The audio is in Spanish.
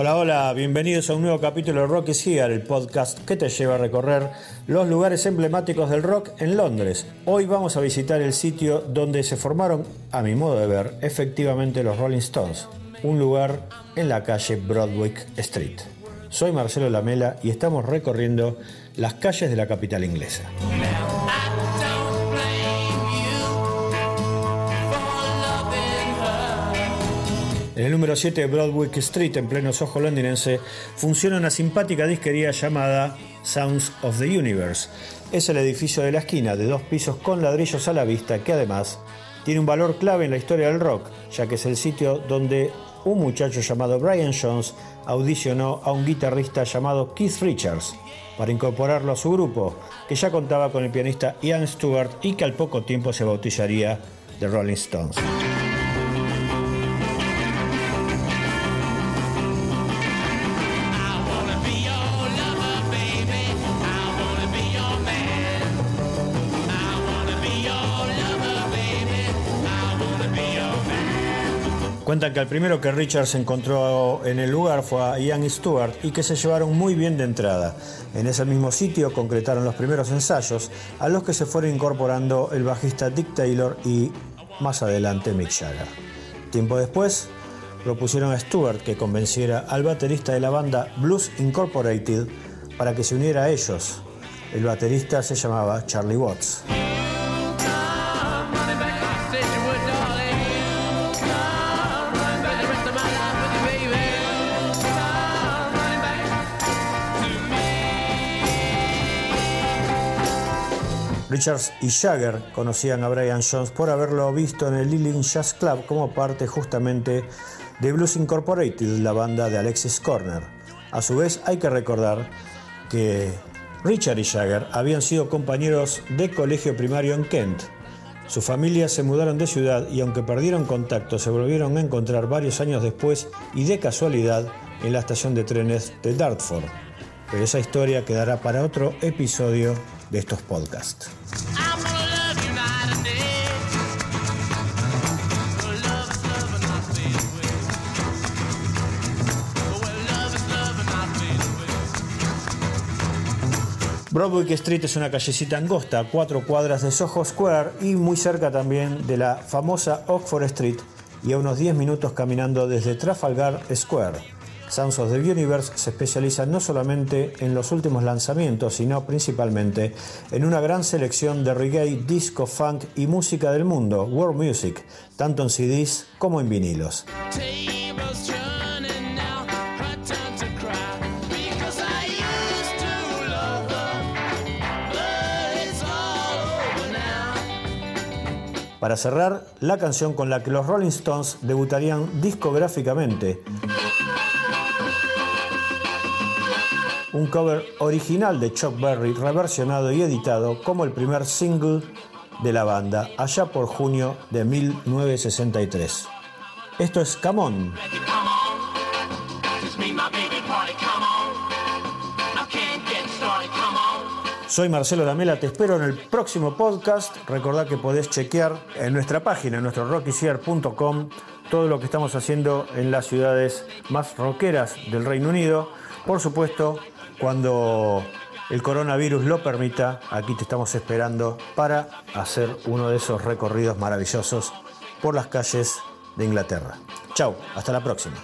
Hola, hola, bienvenidos a un nuevo capítulo de Rock is Here, el podcast que te lleva a recorrer los lugares emblemáticos del rock en Londres. Hoy vamos a visitar el sitio donde se formaron, a mi modo de ver, efectivamente los Rolling Stones, un lugar en la calle Broadwick Street. Soy Marcelo Lamela y estamos recorriendo las calles de la capital inglesa. En el número 7 de Broadwick Street, en pleno Soho londinense, funciona una simpática disquería llamada Sounds of the Universe. Es el edificio de la esquina de dos pisos con ladrillos a la vista que además tiene un valor clave en la historia del rock, ya que es el sitio donde un muchacho llamado Brian Jones audicionó a un guitarrista llamado Keith Richards para incorporarlo a su grupo, que ya contaba con el pianista Ian Stewart y que al poco tiempo se bautizaría The Rolling Stones. Cuentan que el primero que Richard se encontró en el lugar fue a Ian Stewart y que se llevaron muy bien de entrada. En ese mismo sitio concretaron los primeros ensayos a los que se fueron incorporando el bajista Dick Taylor y más adelante Mick Jagger. Tiempo después propusieron a Stewart que convenciera al baterista de la banda Blues Incorporated para que se uniera a ellos. El baterista se llamaba Charlie Watts. Richards y Jagger conocían a Brian Jones por haberlo visto en el Lilling Jazz Club como parte justamente de Blues Incorporated, la banda de Alexis Corner. A su vez, hay que recordar que Richard y Jagger habían sido compañeros de colegio primario en Kent. Sus familias se mudaron de ciudad y aunque perdieron contacto, se volvieron a encontrar varios años después y de casualidad en la estación de trenes de Dartford. Pero esa historia quedará para otro episodio de estos podcasts. Broadwick Street es una callecita angosta, cuatro cuadras de Soho Square y muy cerca también de la famosa Oxford Street y a unos 10 minutos caminando desde Trafalgar Square. Sounds of the Universe se especializa no solamente en los últimos lanzamientos, sino principalmente en una gran selección de reggae, disco, funk y música del mundo, world music, tanto en CDs como en vinilos. Para cerrar, la canción con la que los Rolling Stones debutarían discográficamente. Un cover original de Chuck Berry, reversionado y editado como el primer single de la banda, allá por junio de 1963. Esto es Come On. Soy Marcelo Lamela, te espero en el próximo podcast. Recordá que podés chequear en nuestra página, en nuestro rockycier.com, todo lo que estamos haciendo en las ciudades más rockeras del Reino Unido. Por supuesto, cuando el coronavirus lo permita, aquí te estamos esperando para hacer uno de esos recorridos maravillosos por las calles de Inglaterra. Chao, hasta la próxima.